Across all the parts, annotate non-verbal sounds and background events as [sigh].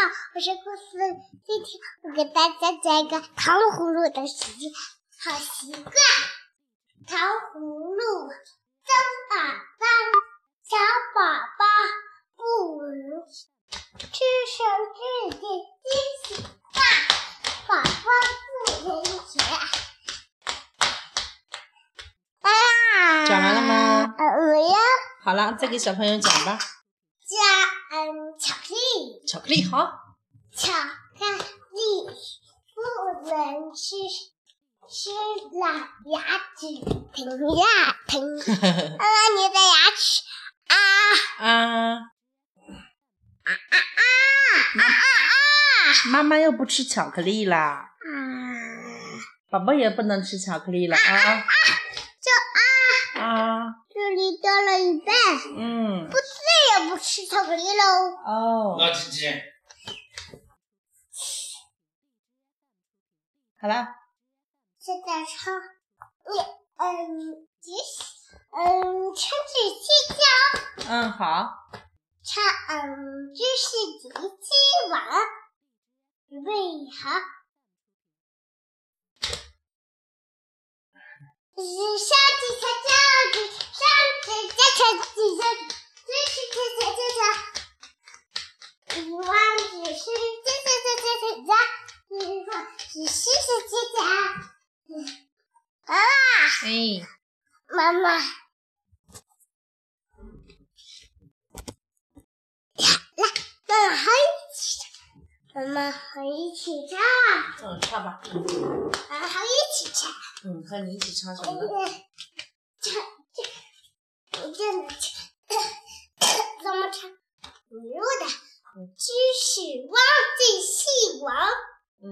好，我是故事。今天我给大家讲一个糖葫芦的习好习惯。糖葫芦，脏宝宝，小宝宝不能吃上自己惊喜大，宝宝不能学。啊！讲完了吗？呃呀，好了，再给小朋友讲吧。加嗯巧克力。巧克力好，巧克力不能吃，吃了牙齿疼呀疼。妈 [laughs] 妈，你的牙齿啊。啊，啊啊啊妈妈又不吃巧克力啦，啊！宝宝也不能吃巧克力了啊就啊，啊，这里掉了一半，嗯，不再也不吃巧克力喽。哦，那姐姐，好了，现在唱，你嗯，即嗯。嗯，好，唱嗯，知识集七晚，预备好。下教育，姐姐姐姐姐姐，哎，妈妈，来，妈妈和一起，妈妈和一起唱，嗯，唱吧，妈妈和一起唱，嗯，和你一起唱什么？唱。这能唱？怎么唱？不录的，知识忘记细王。嗯，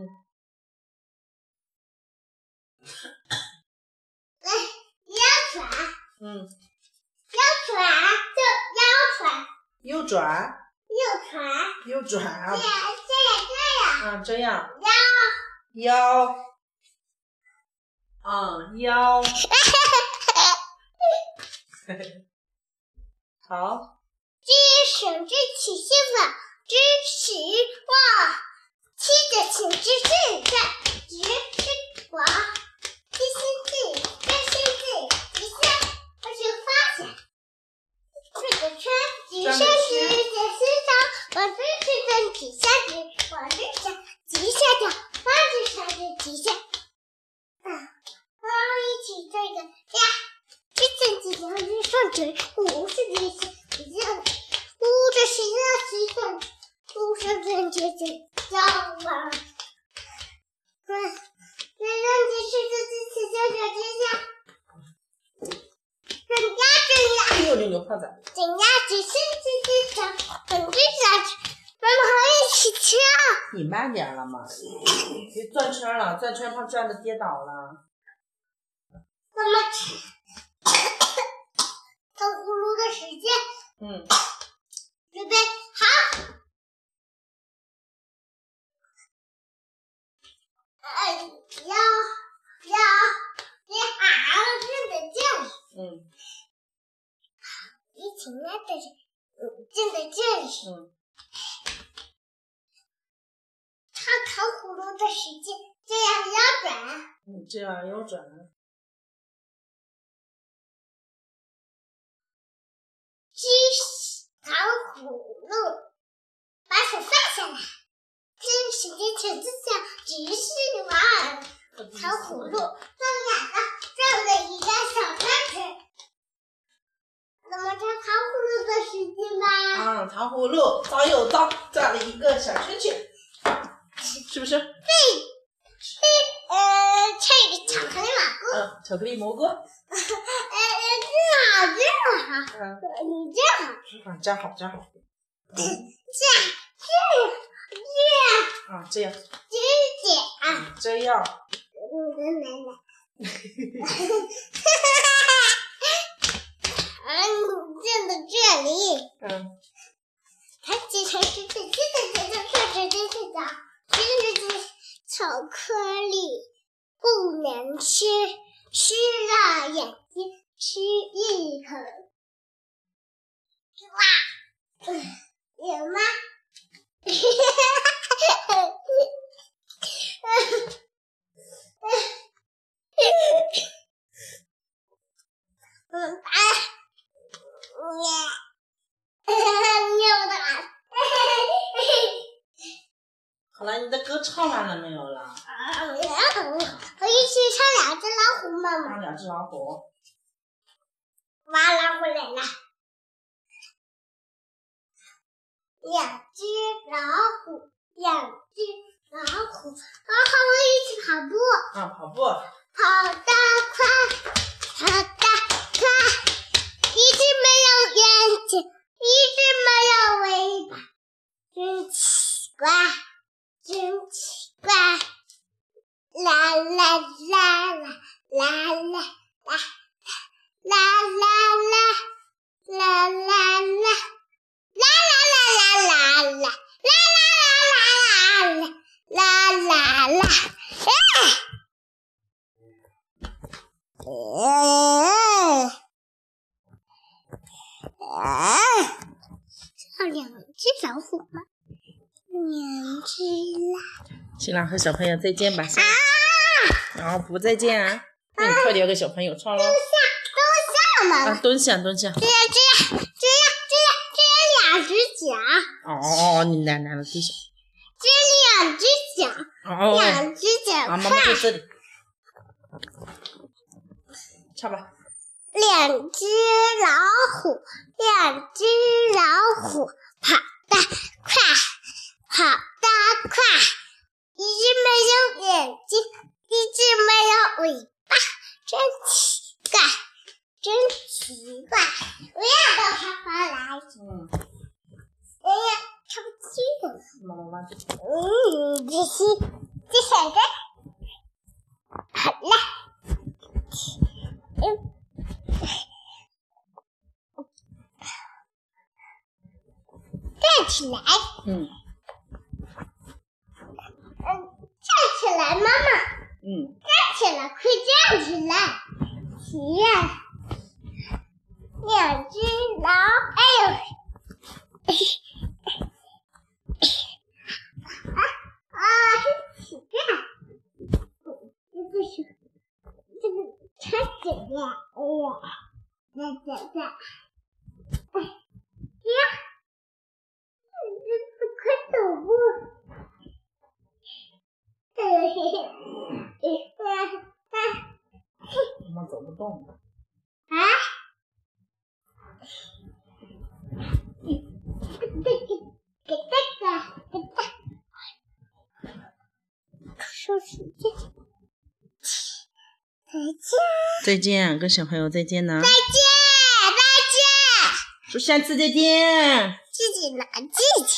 来，腰转，嗯，腰转，就腰转，右转，右转，右转啊这，样这样。啊，这样，这样，腰。腰，嗯，腰，[laughs] [laughs] 好。知省知其心法，知其望，妻子请知现在，知之寡。不是姐姐，不是，谁呀？谁想？不是姐姐姐交往。对，认真做事就是勤勤俭俭。俭呀俭呀！哎呦，你牛胖子！俭呀俭，心心心，勤勤俭俭。妈妈和一起跳。你慢点了吗？别转圈了，转圈怕转的跌倒了。嗯，准备好。哎，要要你好，真的这里，嗯一起来的是，嗯，真的这里。嗯，他糖葫芦的时间，这样腰转，嗯，这样右转，糖葫芦，把手放下来，这时间请自想，只是玩。糖葫芦放两个，转了一个小圈圈。怎么唱糖葫芦的时间吧。啊，糖葫芦早有招，转了一个小圈圈，是不是？呃，唱一个巧克力马菇。嗯，巧克力蘑菇，[laughs] 呃呃，这好，嗯，你这样，这样，夹好，夹，这，这，这，啊，这样，这样，这样，我奶奶，哈哈哈哈哈哈。[laughs] 哇，有吗？好了，你的歌唱完了没有了？可一起唱两只老虎吗？唱两只老虎。哇，老虎来了。两只老虎，两只老虎，然后我们一起跑步。啊，跑步。跑得快，跑得快，一只没有眼睛，一只没有尾巴，真奇怪，真奇怪。啦啦啦啦啦啦啦啦啦啦啦啦啦啦。啦哎，哎，这两只老虎吗？两只啦。新郎和小朋友再见吧。啊！然后不再见啊！那你快点给小朋友唱喽。蹲下，蹲下嘛。啊，蹲下，蹲下。这样，这样，这样，这样，这样两只脚。哦，你奶奶的地下。这两只脚。哦。两只脚。啊，妈妈在这里。唱吧。两只老虎，两只老虎跑得快，跑得快。一只没有眼睛，一只没有尾巴，真奇怪，真奇怪！不要到它发来。嗯。哎呀，唱不进了。妈妈妈。嗯，这是这小个。好了。嗯。站起来。嗯。嗯，站起来，妈妈。嗯。站起来，快站起来！怎样？我我怎样？哎呀，你走不？嘿嘿嘿，哎呀，爸，怎么走不动了？啊？给这个，给这个，收拾一下。再见。再见，跟小朋友再见呢。再见，再见。说下次再见。自己拿自己。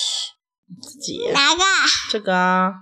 自己。拿个？这个。